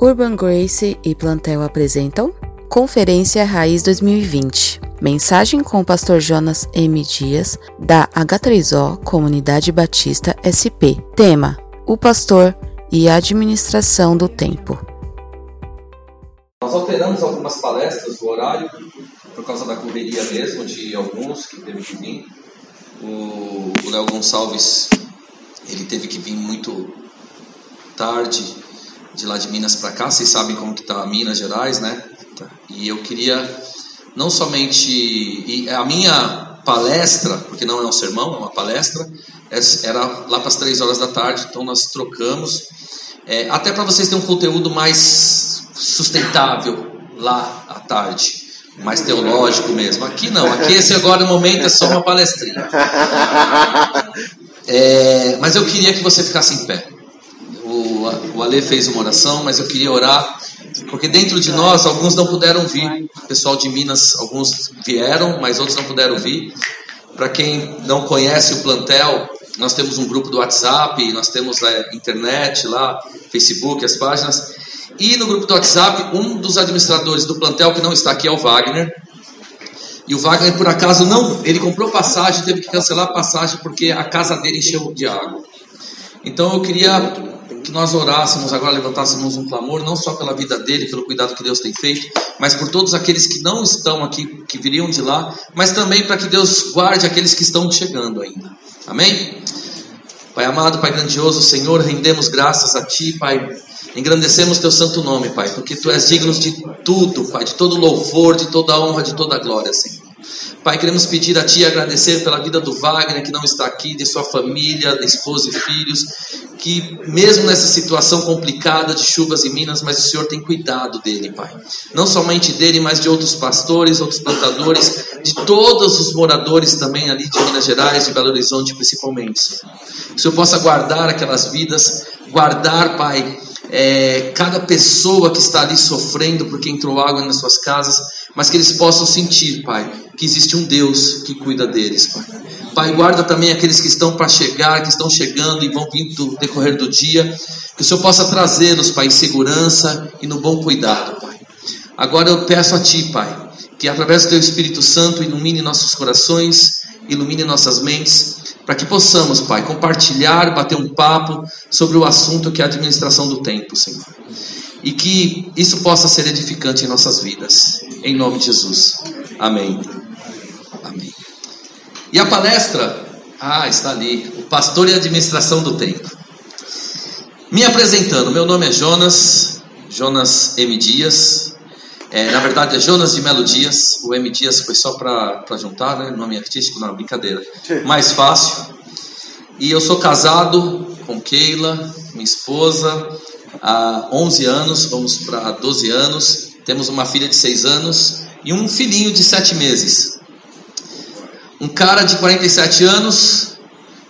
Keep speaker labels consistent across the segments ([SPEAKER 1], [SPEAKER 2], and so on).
[SPEAKER 1] Urban Grace e Plantel apresentam Conferência Raiz 2020. Mensagem com o pastor Jonas M. Dias, da H3O Comunidade Batista SP. Tema: O pastor e a administração do tempo.
[SPEAKER 2] Nós alteramos algumas palestras, o horário, por causa da correria mesmo, de alguns que teve que vir. O Léo Gonçalves, ele teve que vir muito tarde de lá de Minas para cá, vocês sabem como que tá Minas Gerais, né? E eu queria não somente a minha palestra, porque não é um sermão, é uma palestra, é, era lá para as três horas da tarde, então nós trocamos, é, até para vocês terem um conteúdo mais sustentável lá à tarde, mais teológico mesmo. Aqui não, aqui esse agora no momento é só uma palestrinha. É, mas eu queria que você ficasse em pé o Ale fez uma oração, mas eu queria orar, porque dentro de nós, alguns não puderam vir. O pessoal de Minas, alguns vieram, mas outros não puderam vir. Para quem não conhece o plantel, nós temos um grupo do WhatsApp, nós temos a internet lá, Facebook, as páginas. E no grupo do WhatsApp, um dos administradores do plantel que não está aqui é o Wagner. E o Wagner, por acaso, não. Ele comprou passagem, teve que cancelar a passagem porque a casa dele encheu de água. Então eu queria que nós orássemos, agora levantássemos um clamor, não só pela vida dele, pelo cuidado que Deus tem feito, mas por todos aqueles que não estão aqui, que viriam de lá, mas também para que Deus guarde aqueles que estão chegando ainda. Amém? Pai amado, Pai grandioso, Senhor, rendemos graças a Ti, Pai. Engrandecemos Teu santo nome, Pai, porque Tu és digno de tudo, Pai, de todo louvor, de toda honra, de toda glória, Senhor. Pai, queremos pedir a Ti e agradecer pela vida do Wagner, que não está aqui, de sua família, da esposa e filhos, que mesmo nessa situação complicada de chuvas em Minas, mas o Senhor tem cuidado dele, Pai. Não somente dele, mas de outros pastores, outros plantadores, de todos os moradores também ali de Minas Gerais, de Belo Horizonte principalmente, Senhor. Que o Senhor possa guardar aquelas vidas, guardar, Pai, é, cada pessoa que está ali sofrendo porque entrou água nas suas casas, mas que eles possam sentir, Pai, que existe um Deus que cuida deles, Pai. Pai, guarda também aqueles que estão para chegar, que estão chegando e vão vir no decorrer do dia, que o Senhor possa trazê-los, Pai, em segurança e no bom cuidado, Pai. Agora eu peço a Ti, Pai, que através do Teu Espírito Santo ilumine nossos corações, ilumine nossas mentes, para que possamos, Pai, compartilhar, bater um papo sobre o assunto que é a administração do tempo, Senhor. E que isso possa ser edificante em nossas vidas. Em nome de Jesus. Amém. Amém. E a palestra, ah, está ali, o pastor e a administração do tempo. Me apresentando, meu nome é Jonas, Jonas M. Dias, é, na verdade é Jonas de Melo Dias. O M Dias foi só para juntar, né? Nome artístico, não, brincadeira. Mais fácil. E eu sou casado com Keila, minha esposa, há 11 anos, vamos para 12 anos. Temos uma filha de 6 anos e um filhinho de 7 meses. Um cara de 47 anos,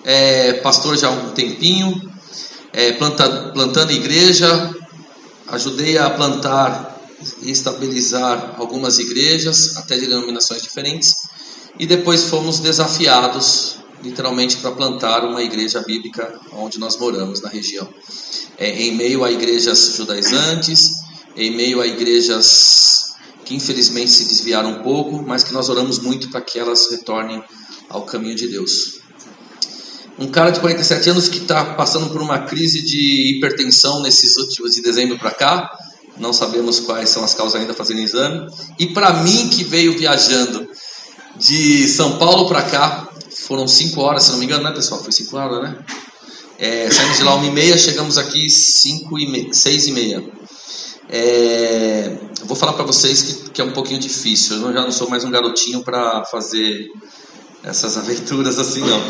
[SPEAKER 2] é, pastor já há um tempinho, é, planta, plantando igreja, ajudei a plantar estabilizar algumas igrejas, até de denominações diferentes, e depois fomos desafiados, literalmente, para plantar uma igreja bíblica onde nós moramos, na região. É, em meio a igrejas judaizantes, em meio a igrejas que infelizmente se desviaram um pouco, mas que nós oramos muito para que elas retornem ao caminho de Deus. Um cara de 47 anos que está passando por uma crise de hipertensão nesses últimos de dezembro para cá, não sabemos quais são as causas ainda fazendo exame. E para mim que veio viajando de São Paulo para cá, foram cinco horas, se não me engano, né, pessoal? Foi cinco horas, né? É, saímos de lá uma e meia, chegamos aqui cinco e meia, seis e meia. É, vou falar para vocês que, que, é um pouquinho difícil. Eu já não sou mais um garotinho para fazer essas aventuras assim, não.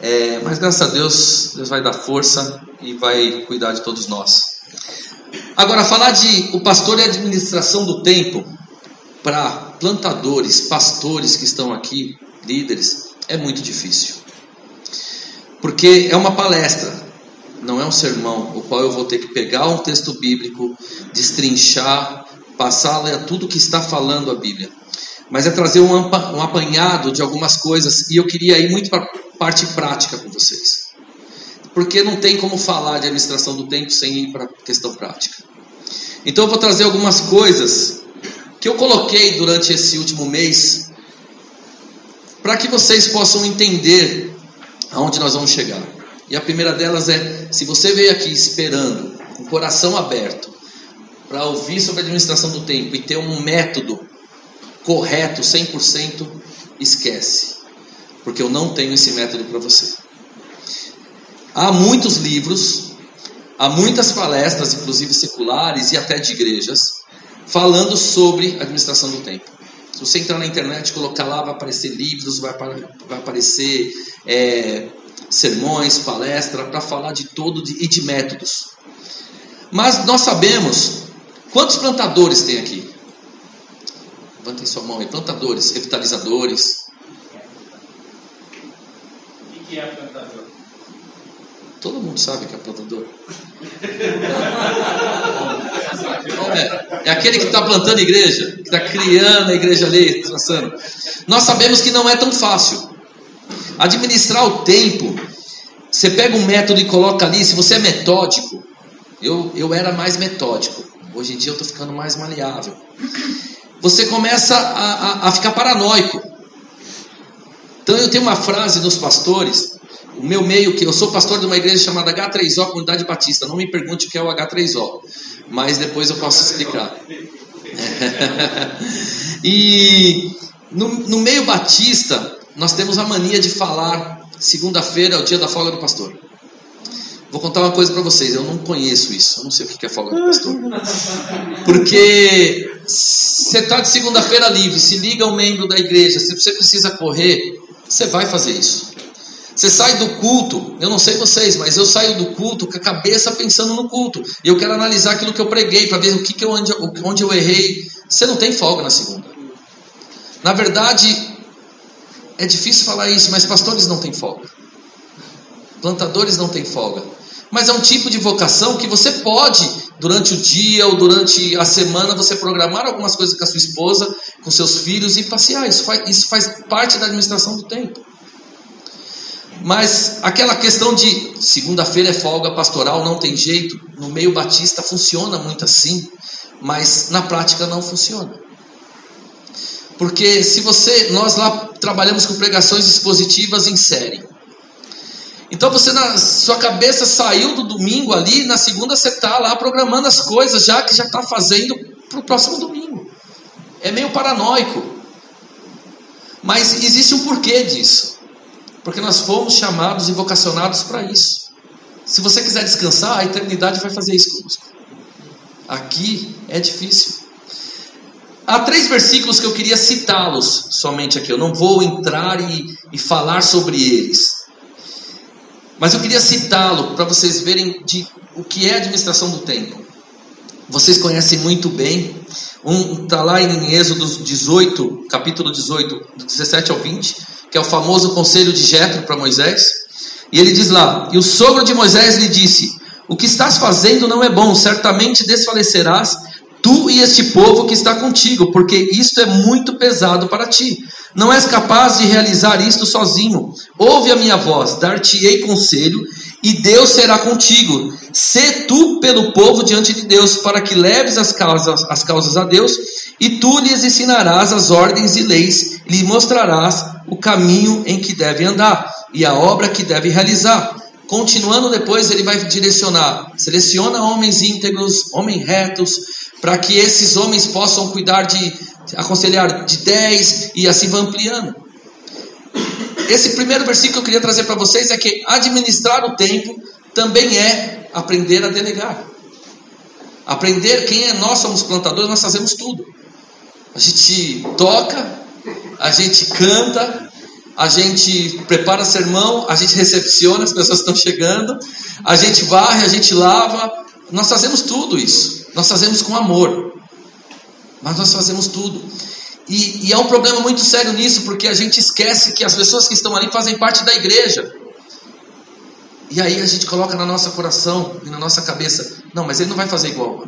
[SPEAKER 2] É, mas graças a Deus, Deus vai dar força e vai cuidar de todos nós. Agora, falar de o pastor e a administração do tempo para plantadores, pastores que estão aqui, líderes, é muito difícil. Porque é uma palestra, não é um sermão, o qual eu vou ter que pegar um texto bíblico, destrinchar, passar a tudo que está falando a Bíblia. Mas é trazer um, apanhado de algumas coisas, e eu queria ir muito para a parte prática com vocês. Porque não tem como falar de administração do tempo sem ir para a questão prática. Então eu vou trazer algumas coisas que eu coloquei durante esse último mês para que vocês possam entender aonde nós vamos chegar. E a primeira delas é: se você veio aqui esperando, com o coração aberto, para ouvir sobre a administração do tempo e ter um método correto, 100%, esquece. Porque eu não tenho esse método para você. Há muitos livros, há muitas palestras, inclusive seculares e até de igrejas, falando sobre administração do tempo. Se você entrar na internet colocar lá, vai aparecer livros, vai, vai aparecer é, sermões, palestra, para falar de todo de, e de métodos. Mas nós sabemos quantos plantadores tem aqui? Levantem sua mão aí, plantadores, revitalizadores.
[SPEAKER 3] O que é plantador?
[SPEAKER 2] Todo mundo sabe que é plantador. É, é aquele que está plantando igreja, que está criando a igreja ali, traçando. Nós sabemos que não é tão fácil. Administrar o tempo, você pega um método e coloca ali, se você é metódico, eu, eu era mais metódico, hoje em dia eu estou ficando mais maleável. Você começa a, a, a ficar paranoico. Então eu tenho uma frase dos pastores, o meu meio que eu sou pastor de uma igreja chamada H3O Comunidade Batista. Não me pergunte o que é o H3O, mas depois eu posso explicar. e no, no meio batista nós temos a mania de falar segunda-feira é o dia da folga do pastor. Vou contar uma coisa para vocês, eu não conheço isso, eu não sei o que é folga do pastor. Porque você está de segunda-feira livre, se liga um membro da igreja, se você precisa correr, você vai fazer isso. Você sai do culto, eu não sei vocês, mas eu saio do culto com a cabeça pensando no culto. E eu quero analisar aquilo que eu preguei para ver o que, que eu, onde, onde eu errei. Você não tem folga na segunda. Na verdade, é difícil falar isso, mas pastores não têm folga. Plantadores não têm folga. Mas é um tipo de vocação que você pode, durante o dia ou durante a semana, você programar algumas coisas com a sua esposa, com seus filhos e passear. Isso faz, isso faz parte da administração do tempo. Mas aquela questão de segunda-feira é folga pastoral, não tem jeito, no meio batista funciona muito assim, mas na prática não funciona. Porque se você, nós lá trabalhamos com pregações expositivas em série. Então você na sua cabeça saiu do domingo ali, na segunda você está lá programando as coisas já que já está fazendo para o próximo domingo. É meio paranoico. Mas existe um porquê disso. Porque nós fomos chamados e vocacionados para isso. Se você quiser descansar, a eternidade vai fazer isso conosco. Aqui é difícil. Há três versículos que eu queria citá-los somente aqui. Eu não vou entrar e, e falar sobre eles. Mas eu queria citá-lo para vocês verem de, o que é administração do tempo. Vocês conhecem muito bem. Um está lá em Êxodo 18, capítulo 18, do 17 ao 20, que é o famoso conselho de Jetro para Moisés. E ele diz lá: E o sogro de Moisés lhe disse: O que estás fazendo não é bom, certamente desfalecerás tu e este povo que está contigo, porque isto é muito pesado para ti. Não és capaz de realizar isto sozinho. Ouve a minha voz, dar-te-ei conselho, e Deus será contigo. Sê tu pelo povo diante de Deus, para que leves as causas, as causas a Deus, e tu lhes ensinarás as ordens e leis, lhe mostrarás o caminho em que deve andar, e a obra que deve realizar. Continuando depois, ele vai direcionar: seleciona homens íntegros, homens retos, para que esses homens possam cuidar de aconselhar de 10 e assim vai ampliando. Esse primeiro versículo que eu queria trazer para vocês é que administrar o tempo também é aprender a delegar. Aprender quem é nós somos plantadores, nós fazemos tudo. A gente toca, a gente canta, a gente prepara sermão, a gente recepciona as pessoas estão chegando, a gente varre, a gente lava, nós fazemos tudo isso. Nós fazemos com amor, mas nós fazemos tudo. E, e há um problema muito sério nisso, porque a gente esquece que as pessoas que estão ali fazem parte da igreja. E aí a gente coloca na nossa coração e na nossa cabeça: não, mas ele não vai fazer igual.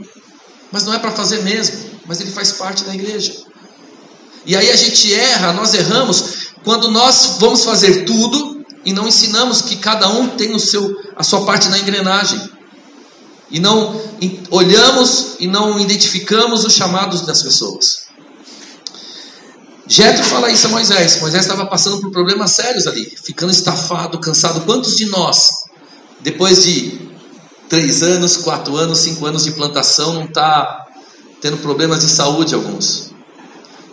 [SPEAKER 2] Mas não é para fazer mesmo, mas ele faz parte da igreja. E aí a gente erra, nós erramos quando nós vamos fazer tudo e não ensinamos que cada um tem o seu, a sua parte na engrenagem. e não olhamos e não identificamos os chamados das pessoas. Jetro fala isso a Moisés. Moisés estava passando por problemas sérios ali, ficando estafado, cansado. Quantos de nós, depois de três anos, quatro anos, cinco anos de plantação, não está tendo problemas de saúde alguns?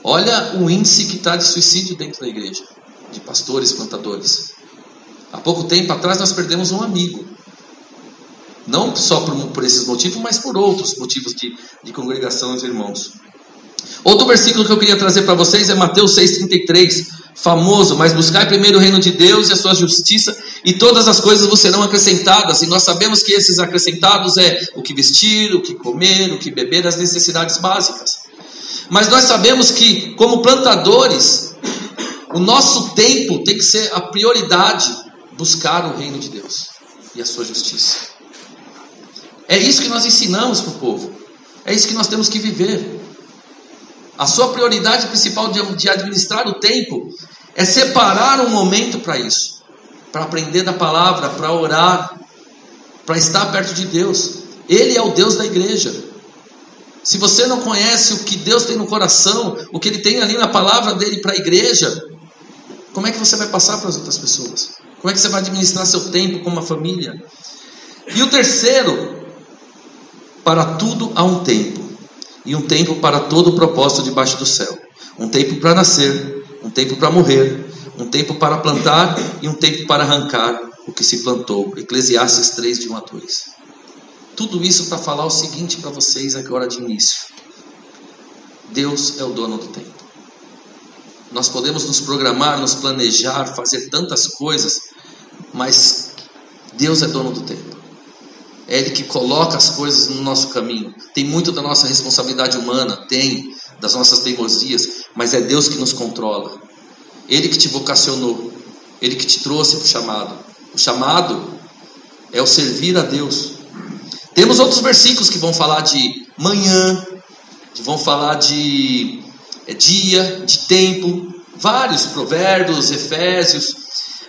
[SPEAKER 2] Olha o índice que está de suicídio dentro da igreja, de pastores, plantadores. Há pouco tempo atrás nós perdemos um amigo. Não só por, por esses motivos, mas por outros motivos de, de congregação entre irmãos. Outro versículo que eu queria trazer para vocês é Mateus 6,33, famoso, mas buscai primeiro o reino de Deus e a sua justiça, e todas as coisas vos serão acrescentadas. E nós sabemos que esses acrescentados é o que vestir, o que comer, o que beber, as necessidades básicas. Mas nós sabemos que, como plantadores, o nosso tempo tem que ser a prioridade buscar o reino de Deus e a sua justiça. É isso que nós ensinamos para o povo. É isso que nós temos que viver. A sua prioridade principal de, administrar o tempo é separar um momento para isso, para aprender da palavra, para orar, para estar perto de Deus. Ele é o Deus da igreja. Se você não conhece o que Deus tem no coração, o que Ele tem ali na palavra dele para a igreja, como é que você vai passar para as outras pessoas? Como é que você vai administrar seu tempo com uma família? E o terceiro, para tudo há um tempo e um tempo para todo o propósito debaixo do céu. Um tempo para nascer, um tempo para morrer, um tempo para plantar e um tempo para arrancar o que se plantou. Eclesiastes 3, de 1 a 2. Tudo isso para falar o seguinte para vocês agora de início: Deus é o dono do tempo. Nós podemos nos programar, nos planejar, fazer tantas coisas, mas Deus é dono do tempo. É Ele que coloca as coisas no nosso caminho. Tem muito da nossa responsabilidade humana, tem, das nossas teimosias, mas é Deus que nos controla. Ele que te vocacionou, Ele que te trouxe para o chamado. O chamado é o servir a Deus. Temos outros versículos que vão falar de manhã, que vão falar de é, dia, de tempo, vários provérbios, efésios,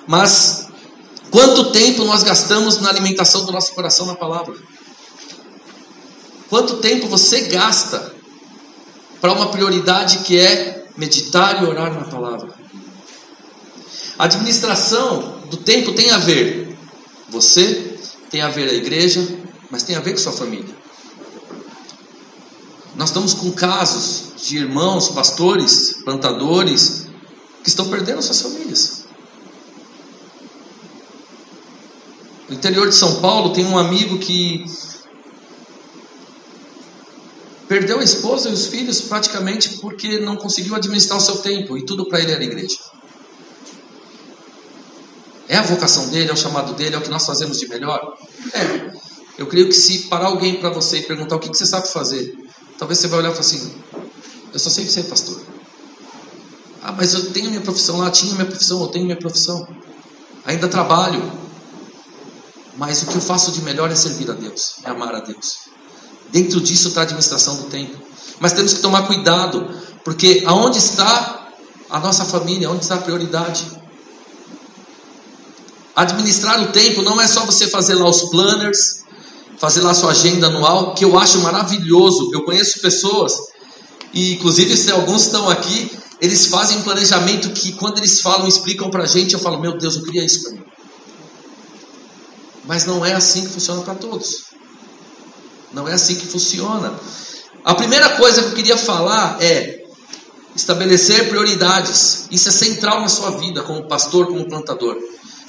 [SPEAKER 2] mas Quanto tempo nós gastamos na alimentação do nosso coração na palavra? Quanto tempo você gasta para uma prioridade que é meditar e orar na palavra? A administração do tempo tem a ver você, tem a ver a igreja, mas tem a ver com sua família. Nós estamos com casos de irmãos, pastores, plantadores que estão perdendo suas famílias. No interior de São Paulo tem um amigo que perdeu a esposa e os filhos praticamente porque não conseguiu administrar o seu tempo e tudo para ele era igreja. É a vocação dele, é o chamado dele, é o que nós fazemos de melhor? É. Eu creio que se parar alguém para você e perguntar o que, que você sabe fazer, talvez você vai olhar e falar assim: Eu só sei ser pastor. Ah, mas eu tenho minha profissão lá, tinha minha profissão, eu tenho minha profissão. Ainda trabalho. Mas o que eu faço de melhor é servir a Deus, é amar a Deus. Dentro disso está a administração do tempo. Mas temos que tomar cuidado, porque aonde está a nossa família, onde está a prioridade? Administrar o tempo não é só você fazer lá os planners, fazer lá sua agenda anual, que eu acho maravilhoso. Eu conheço pessoas, e inclusive se alguns estão aqui, eles fazem um planejamento que quando eles falam, explicam para a gente, eu falo, meu Deus, eu queria isso para mim. Mas não é assim que funciona para todos. Não é assim que funciona. A primeira coisa que eu queria falar é estabelecer prioridades. Isso é central na sua vida, como pastor, como plantador.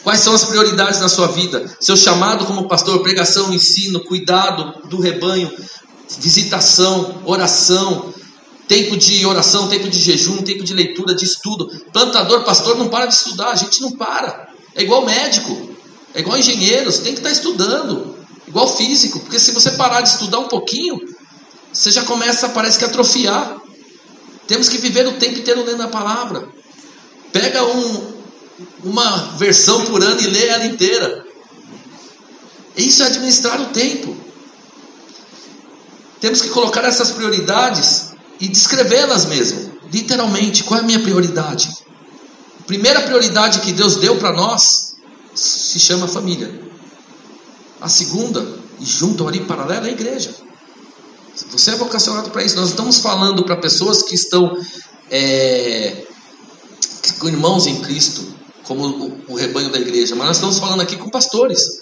[SPEAKER 2] Quais são as prioridades na sua vida? Seu chamado como pastor, pregação, ensino, cuidado do rebanho, visitação, oração, tempo de oração, tempo de jejum, tempo de leitura, de estudo. Plantador, pastor, não para de estudar, a gente não para. É igual médico. É igual engenheiro, você tem que estar estudando. Igual físico, porque se você parar de estudar um pouquinho, você já começa, parece que atrofiar. Temos que viver o tempo inteiro lendo a palavra. Pega um, uma versão por ano e lê ela inteira. Isso é administrar o tempo. Temos que colocar essas prioridades e descrevê-las mesmo. Literalmente, qual é a minha prioridade? A primeira prioridade que Deus deu para nós se chama família. A segunda E junto ali, paralelo, é a igreja. Você é vocacionado para isso. Nós estamos falando para pessoas que estão é, com irmãos em Cristo, como o, o rebanho da igreja, mas nós estamos falando aqui com pastores.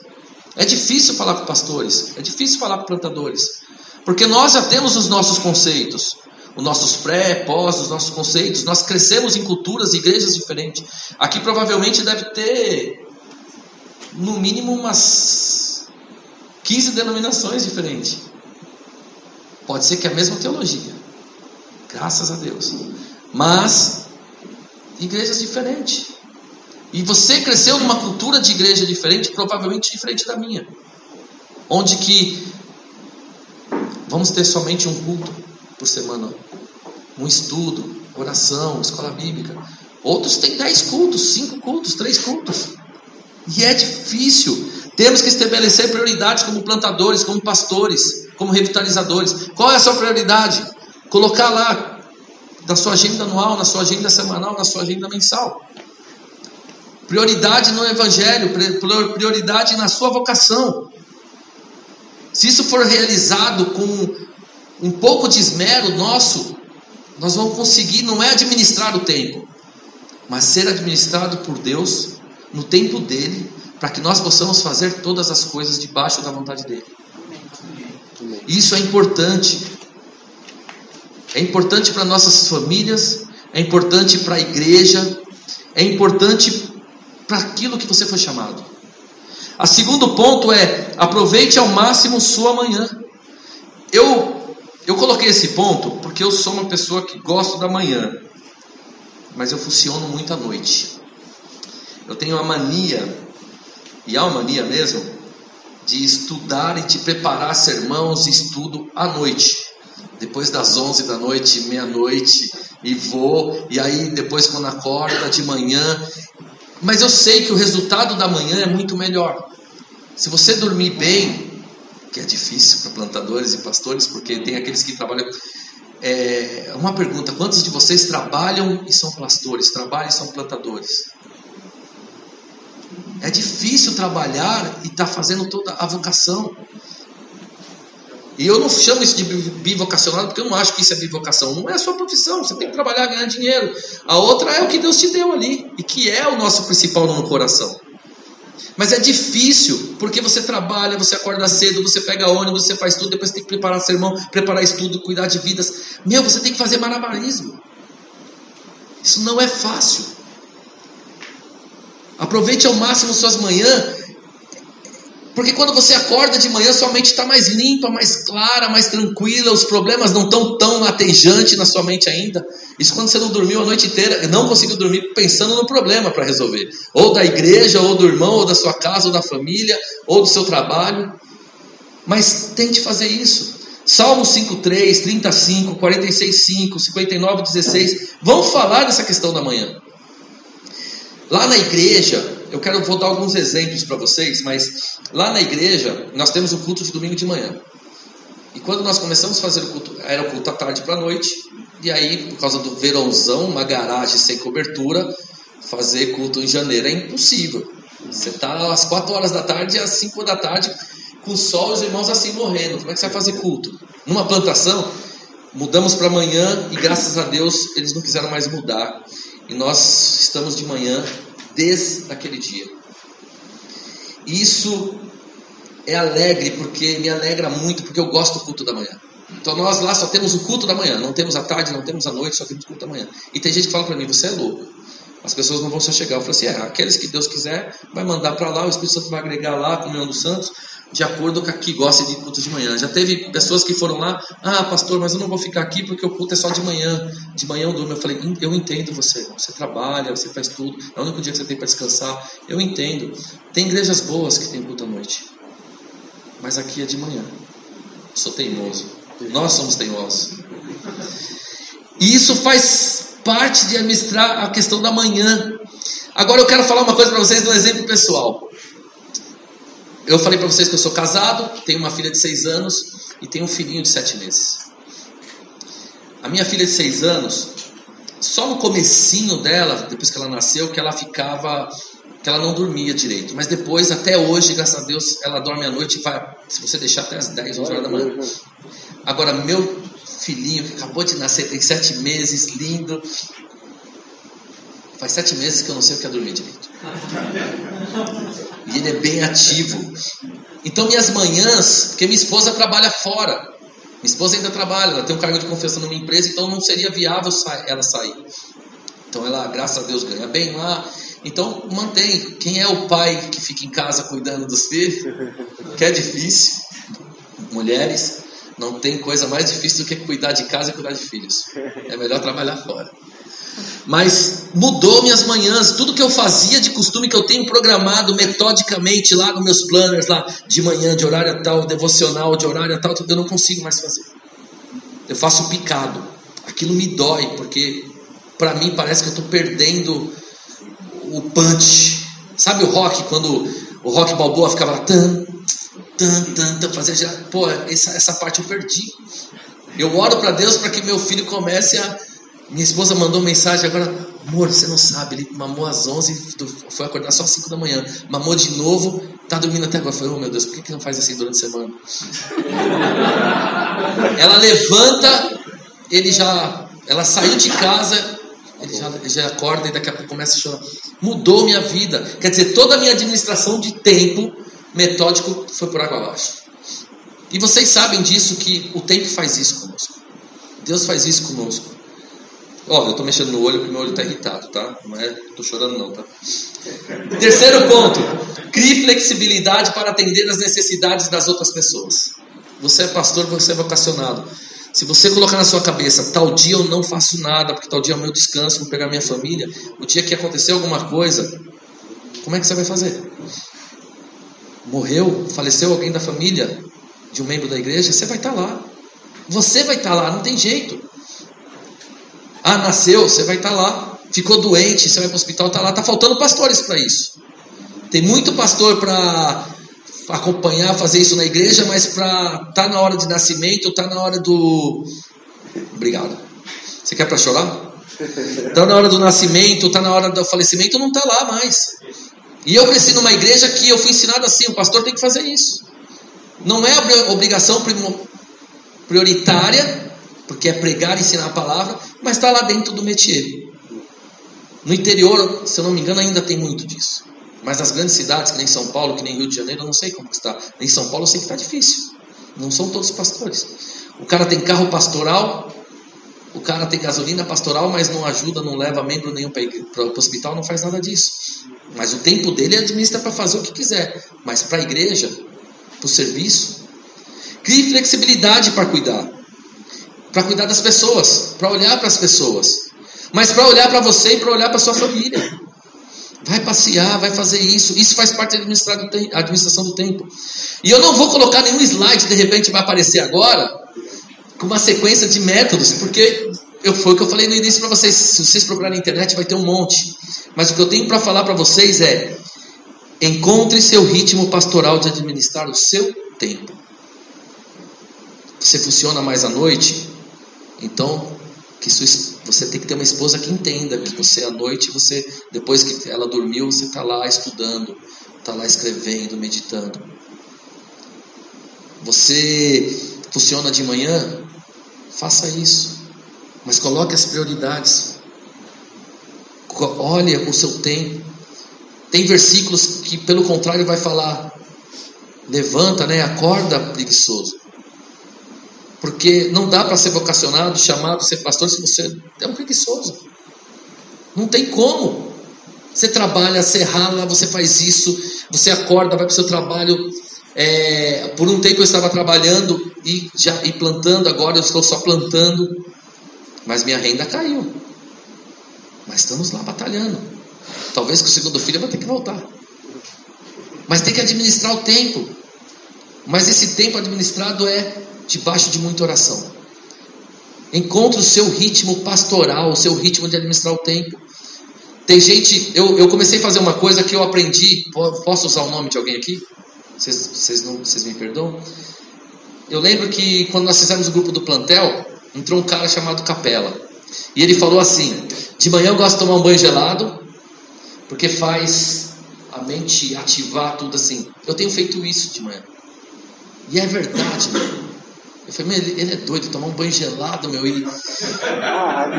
[SPEAKER 2] É difícil falar com pastores, é difícil falar com plantadores, porque nós já temos os nossos conceitos, os nossos pré, pós, os nossos conceitos. Nós crescemos em culturas e igrejas diferentes. Aqui provavelmente deve ter, no mínimo, umas 15 denominações diferentes. Pode ser que é a mesma teologia, graças a Deus, mas igrejas diferentes. E você cresceu numa cultura de igreja diferente, provavelmente diferente da minha, onde que vamos ter somente um culto por semana, um estudo, oração, escola bíblica. Outros têm dez cultos, cinco cultos, três cultos. E é difícil. Temos que estabelecer prioridades como plantadores, como pastores, como revitalizadores. Qual é a sua prioridade? Colocar lá na sua agenda anual, na sua agenda semanal, na sua agenda mensal. Prioridade no evangelho, prioridade na sua vocação. Se isso for realizado com um pouco de esmero nosso, nós vamos conseguir, não é administrar o tempo, mas ser administrado por Deus no tempo dele, para que nós possamos fazer todas as coisas debaixo da vontade dele. Isso é importante. É importante para nossas famílias, é importante para a igreja, é importante para aquilo que você foi chamado. A segundo ponto é aproveite ao máximo sua manhã. Eu eu coloquei esse ponto porque eu sou uma pessoa que gosto da manhã, mas eu funciono muito à noite. Eu tenho a mania, e há uma mania mesmo, de estudar e de preparar sermãos e estudo à noite. Depois das 11 da noite, meia-noite, e vou, e aí depois quando acorda de manhã. Mas eu sei que o resultado da manhã é muito melhor. Se você dormir bem, que é difícil para plantadores e pastores, porque tem aqueles que trabalham. É, uma pergunta: quantos de vocês trabalham e são pastores? Trabalham e são plantadores? É difícil trabalhar e estar tá fazendo toda a vocação. E eu não chamo isso de bivocacionado porque eu não acho que isso é bivocação. Não é a sua profissão, você tem que trabalhar, ganhar dinheiro. A outra é o que Deus te deu ali e que é o nosso principal no coração. Mas é difícil, porque você trabalha, você acorda cedo, você pega ônibus, você faz tudo, depois tem que preparar sermão, preparar estudo, cuidar de vidas. Meu, você tem que fazer malabarismo. Isso não é fácil. Aproveite ao máximo suas manhãs porque quando você acorda de manhã, sua mente está mais limpa, mais clara, mais tranquila, os problemas não estão tão latejante na sua mente ainda. Isso quando você não dormiu a noite inteira, não conseguiu dormir pensando no problema para resolver. Ou da igreja, ou do irmão, ou da sua casa, ou da família, ou do seu trabalho. Mas tente fazer isso. Salmo 5,3, 35, 46, 5, 59, 16 vão falar dessa questão da manhã. Lá na igreja, eu quero vou dar alguns exemplos para vocês, mas lá na igreja nós temos o culto de domingo de manhã. E quando nós começamos a fazer o culto, era o culto à tarde para a noite, e aí, por causa do verãozão, uma garagem sem cobertura, fazer culto em janeiro é impossível. Você está às 4 horas da tarde e às 5 da tarde, com sol os irmãos assim morrendo. Como é que você vai fazer culto? Numa plantação, mudamos para amanhã e graças a Deus eles não quiseram mais mudar. E nós estamos de manhã desde aquele dia. Isso é alegre, porque me alegra muito, porque eu gosto do culto da manhã. Então nós lá só temos o culto da manhã, não temos a tarde, não temos a noite, só temos o culto da manhã. E tem gente que fala para mim, você é louco. As pessoas não vão só chegar. Eu falo assim, é, aqueles que Deus quiser, vai mandar para lá, o Espírito Santo vai agregar lá, comunhão dos santos, de acordo com a que gosta de culto de manhã. Já teve pessoas que foram lá, ah, pastor, mas eu não vou ficar aqui porque o culto é só de manhã. De manhã eu durmo. Eu falei, eu entendo você. Você trabalha, você faz tudo. É o único dia que você tem para descansar. Eu entendo. Tem igrejas boas que tem culto à noite. Mas aqui é de manhã. Eu sou teimoso. Nós somos teimosos. E isso faz parte de administrar a questão da manhã. Agora eu quero falar uma coisa para vocês de um exemplo pessoal. Eu falei para vocês que eu sou casado, tenho uma filha de seis anos e tenho um filhinho de sete meses. A minha filha de seis anos, só no comecinho dela, depois que ela nasceu, que ela ficava que ela não dormia direito. Mas depois, até hoje, graças a Deus, ela dorme à noite e vai, se você deixar até as 10, 11 horas da manhã. Agora, meu filhinho que acabou de nascer, tem sete meses, lindo. Faz sete meses que eu não sei o que é dormir direito. E ele é bem ativo. Então, minhas manhãs, porque minha esposa trabalha fora. Minha esposa ainda trabalha, ela tem um cargo de confiança numa empresa, então não seria viável ela sair. Então, ela, graças a Deus, ganha bem lá. Então, mantém. Quem é o pai que fica em casa cuidando dos filhos? Que é difícil. Mulheres, não tem coisa mais difícil do que cuidar de casa e cuidar de filhos. É melhor trabalhar fora. Mas mudou minhas manhãs, tudo que eu fazia de costume que eu tenho programado metodicamente lá nos meus planners lá de manhã, de horário tal, devocional, de horário tal, eu não consigo mais fazer. Eu faço picado. Aquilo me dói porque para mim parece que eu estou perdendo o punch. Sabe o rock quando o rock balboa ficava tan tan tan, tan fazia já, pô, essa, essa parte eu perdi. Eu oro para Deus para que meu filho comece a minha esposa mandou mensagem agora, amor, você não sabe, ele mamou às 11, foi acordar só às 5 da manhã, mamou de novo, tá dormindo até agora. Eu falei, oh meu Deus, por que, que não faz assim durante a semana? ela levanta, ele já, ela saiu de casa, ele já, já acorda e daqui a pouco começa a chorar. Mudou minha vida. Quer dizer, toda a minha administração de tempo metódico foi por água abaixo. E vocês sabem disso que o tempo faz isso conosco. Deus faz isso conosco. Ó, eu tô mexendo no olho porque meu olho tá irritado, tá? Não é, tô chorando não, tá? Terceiro ponto, crie flexibilidade para atender as necessidades das outras pessoas. Você é pastor, você é vocacionado. Se você colocar na sua cabeça, tal dia eu não faço nada, porque tal dia é o meu descanso, vou pegar minha família, o dia que acontecer alguma coisa, como é que você vai fazer? Morreu, faleceu alguém da família, de um membro da igreja, você vai estar lá. Você vai estar lá, não tem jeito. Ah, nasceu, você vai estar tá lá. Ficou doente, você vai para o hospital, está lá. Está faltando pastores para isso. Tem muito pastor para acompanhar, fazer isso na igreja, mas para tá na hora de nascimento, está na hora do. Obrigado. Você quer para chorar? Está na hora do nascimento, está na hora do falecimento, não está lá mais. E eu cresci numa igreja que eu fui ensinado assim: o pastor tem que fazer isso. Não é obrigação prioritária porque é pregar e ensinar a palavra, mas está lá dentro do métier. No interior, se eu não me engano, ainda tem muito disso. Mas nas grandes cidades, que nem São Paulo, que nem Rio de Janeiro, eu não sei como está. Em São Paulo eu sei que está difícil. Não são todos pastores. O cara tem carro pastoral, o cara tem gasolina pastoral, mas não ajuda, não leva membro nenhum para o hospital, não faz nada disso. Mas o tempo dele administra para fazer o que quiser. Mas para a igreja, para o serviço, crie flexibilidade para cuidar para cuidar das pessoas, para olhar para as pessoas, mas para olhar para você e para olhar para sua família. Vai passear, vai fazer isso. Isso faz parte da administração do tempo. E eu não vou colocar nenhum slide, de repente vai aparecer agora, com uma sequência de métodos, porque eu, foi o que eu falei no início para vocês. Se vocês procurarem na internet, vai ter um monte. Mas o que eu tenho para falar para vocês é: encontre seu ritmo pastoral de administrar o seu tempo. Você funciona mais à noite? Então, que você tem que ter uma esposa que entenda que você à noite, você depois que ela dormiu, você está lá estudando, está lá escrevendo, meditando. Você funciona de manhã, faça isso, mas coloque as prioridades. Olha o seu tempo. Tem versículos que, pelo contrário, vai falar: levanta, né? Acorda, preguiçoso. Porque não dá para ser vocacionado, chamado, ser pastor se você é um preguiçoso. Não tem como. Você trabalha, você rala, você faz isso, você acorda, vai para o seu trabalho. É, por um tempo eu estava trabalhando e já e plantando, agora eu estou só plantando, mas minha renda caiu. Mas estamos lá batalhando. Talvez com o segundo filho eu vou ter que voltar. Mas tem que administrar o tempo. Mas esse tempo administrado é debaixo de muita oração. Encontre o seu ritmo pastoral, o seu ritmo de administrar o tempo. Tem gente, eu, eu comecei a fazer uma coisa que eu aprendi. Posso usar o nome de alguém aqui? Vocês, vocês, não, vocês me perdoam? Eu lembro que quando nós fizemos o grupo do plantel, entrou um cara chamado Capela. E ele falou assim: De manhã eu gosto de tomar um banho gelado, porque faz a mente ativar tudo assim. Eu tenho feito isso de manhã. E é verdade, meu. Eu falei, ele, ele, é doido, tomar um banho gelado, meu. E...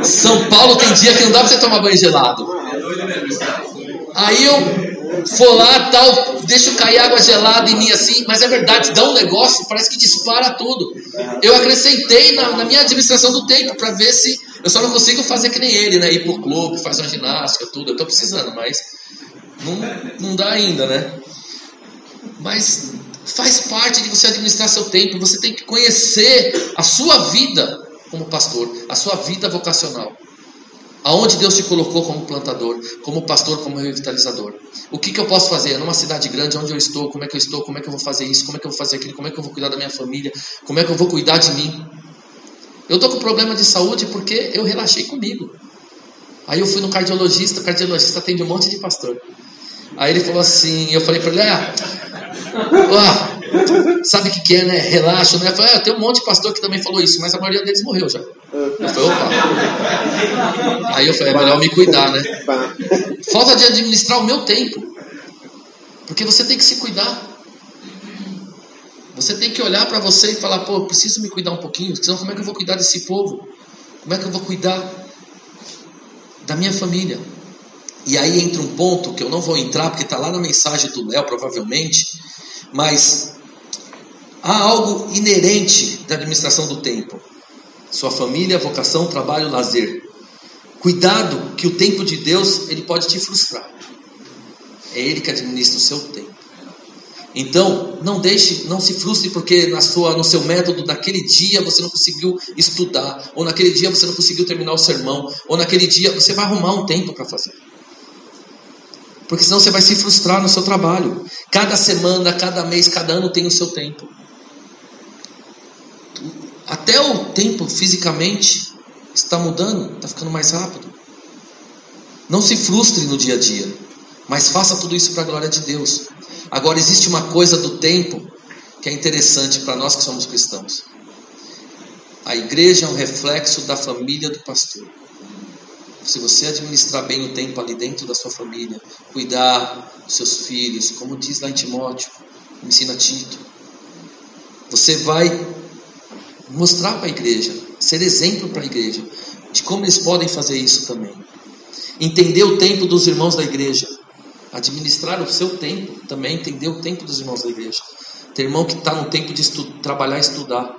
[SPEAKER 2] São Paulo tem dia que não dá pra você tomar banho gelado. Aí eu vou lá, tal, deixo cair água gelada em mim assim, mas é verdade, dá um negócio, parece que dispara tudo. Eu acrescentei na, na minha administração do tempo para ver se. Eu só não consigo fazer que nem ele, né? Ir pro clube, fazer uma ginástica, tudo. Eu tô precisando, mas não, não dá ainda, né? Mas faz parte de você administrar seu tempo. Você tem que conhecer a sua vida como pastor, a sua vida vocacional. Aonde Deus te colocou como plantador, como pastor, como revitalizador. O que, que eu posso fazer? Numa cidade grande, onde eu estou, como é que eu estou, como é que eu vou fazer isso, como é que eu vou fazer aquilo, como é que eu vou cuidar da minha família, como é que eu vou cuidar de mim. Eu estou com problema de saúde porque eu relaxei comigo. Aí eu fui no cardiologista, o cardiologista atende um monte de pastor. Aí ele falou assim, eu falei para ele, ah, sabe o que, que é, né? Relaxo, né? Eu falei, ah, tem um monte de pastor que também falou isso, mas a maioria deles morreu já. Eu falei, opa. Aí eu falei, é melhor me cuidar, né? Falta de administrar o meu tempo. Porque você tem que se cuidar. Você tem que olhar para você e falar, pô, preciso me cuidar um pouquinho, senão como é que eu vou cuidar desse povo? Como é que eu vou cuidar da minha família? E aí entra um ponto que eu não vou entrar, porque está lá na mensagem do Léo, provavelmente, mas há algo inerente da administração do tempo. Sua família, vocação, trabalho, lazer. Cuidado que o tempo de Deus, ele pode te frustrar. É ele que administra o seu tempo. Então, não deixe, não se frustre porque na sua, no seu método daquele dia você não conseguiu estudar, ou naquele dia você não conseguiu terminar o sermão, ou naquele dia você vai arrumar um tempo para fazer. Porque senão você vai se frustrar no seu trabalho. Cada semana, cada mês, cada ano tem o seu tempo. Até o tempo fisicamente está mudando, está ficando mais rápido. Não se frustre no dia a dia, mas faça tudo isso para a glória de Deus. Agora, existe uma coisa do tempo que é interessante para nós que somos cristãos. A igreja é um reflexo da família do pastor se você administrar bem o tempo ali dentro da sua família, cuidar dos seus filhos, como diz lá em Timóteo, ensina Tito, você vai mostrar para a igreja, ser exemplo para a igreja, de como eles podem fazer isso também. Entender o tempo dos irmãos da igreja, administrar o seu tempo, também entender o tempo dos irmãos da igreja. Tem irmão que está no tempo de trabalhar e estudar,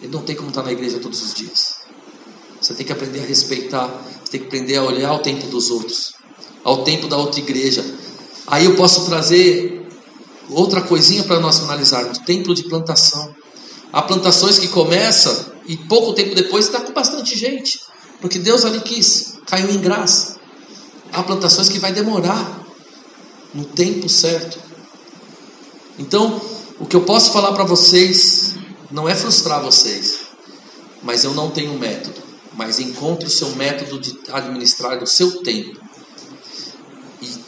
[SPEAKER 2] ele não tem como estar tá na igreja todos os dias. Você tem que aprender a respeitar, você tem que aprender a olhar ao tempo dos outros, ao tempo da outra igreja. Aí eu posso trazer outra coisinha para nós finalizarmos: templo de plantação. Há plantações que começam e pouco tempo depois está com bastante gente, porque Deus ali quis, caiu em graça. Há plantações que vai demorar no tempo certo. Então, o que eu posso falar para vocês não é frustrar vocês, mas eu não tenho método mas encontre o seu método de administrar o seu tempo.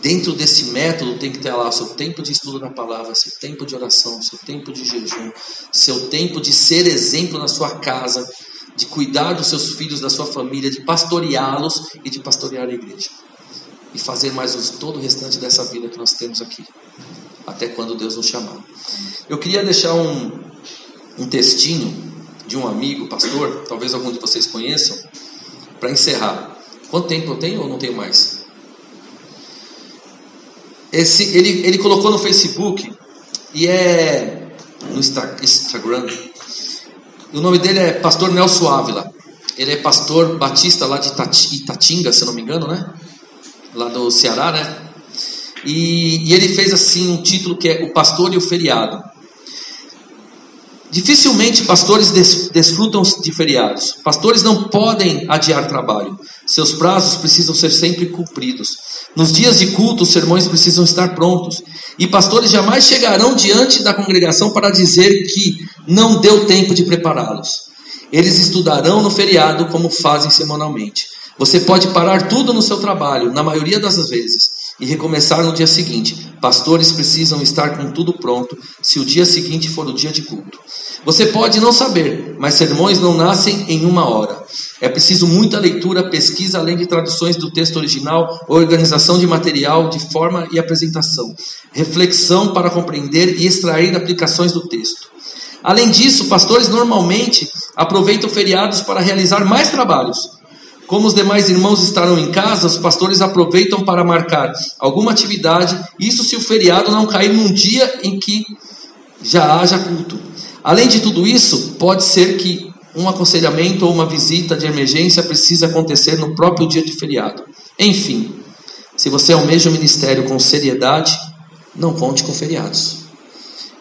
[SPEAKER 2] Dentro desse método tem que ter lá seu tempo de estudo da palavra, seu tempo de oração, seu tempo de jejum, seu tempo de ser exemplo na sua casa, de cuidar dos seus filhos, da sua família, de pastoreá-los e de pastorear a igreja. E fazer mais todo o restante dessa vida que nós temos aqui, até quando Deus nos chamar. Eu queria deixar um, um textinho de um amigo, pastor, talvez algum de vocês conheçam, para encerrar. Quanto tempo eu tenho ou não tenho mais? Esse, ele, ele colocou no Facebook e é no Instagram. O nome dele é Pastor Nelson Ávila. Ele é pastor batista lá de Itatinga, se não me engano, né? Lá do Ceará, né? E, e ele fez assim um título que é O Pastor e o Feriado. Dificilmente pastores des desfrutam de feriados. Pastores não podem adiar trabalho. Seus prazos precisam ser sempre cumpridos. Nos dias de culto, os sermões precisam estar prontos. E pastores jamais chegarão diante da congregação para dizer que não deu tempo de prepará-los. Eles estudarão no feriado como fazem semanalmente. Você pode parar tudo no seu trabalho, na maioria das vezes, e recomeçar no dia seguinte. Pastores precisam estar com tudo pronto se o dia seguinte for o dia de culto. Você pode não saber, mas sermões não nascem em uma hora. É preciso muita leitura, pesquisa, além de traduções do texto original, organização de material, de forma e apresentação, reflexão para compreender e extrair aplicações do texto. Além disso, pastores normalmente aproveitam feriados para realizar mais trabalhos. Como os demais irmãos estarão em casa, os pastores aproveitam para marcar alguma atividade, isso se o feriado não cair num dia em que já haja culto. Além de tudo isso, pode ser que um aconselhamento ou uma visita de emergência precise acontecer no próprio dia de feriado. Enfim, se você almeja o ministério com seriedade, não conte com feriados.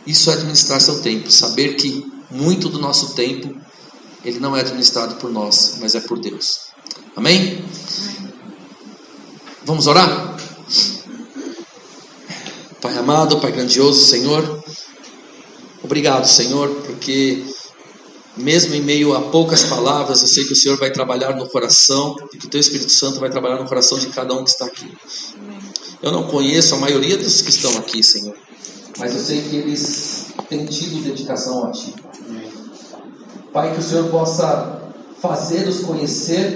[SPEAKER 2] Isso é administrar seu tempo, saber que muito do nosso tempo ele não é administrado por nós, mas é por Deus. Amém? Vamos orar? Pai amado, Pai grandioso, Senhor, Obrigado, Senhor, porque mesmo em meio a poucas palavras, eu sei que o Senhor vai trabalhar no coração e que o Teu Espírito Santo vai trabalhar no coração de cada um que está aqui. Eu não conheço a maioria dos que estão aqui, Senhor, mas eu sei que eles têm tido dedicação a Ti. Pai, que o Senhor possa fazer-os conhecer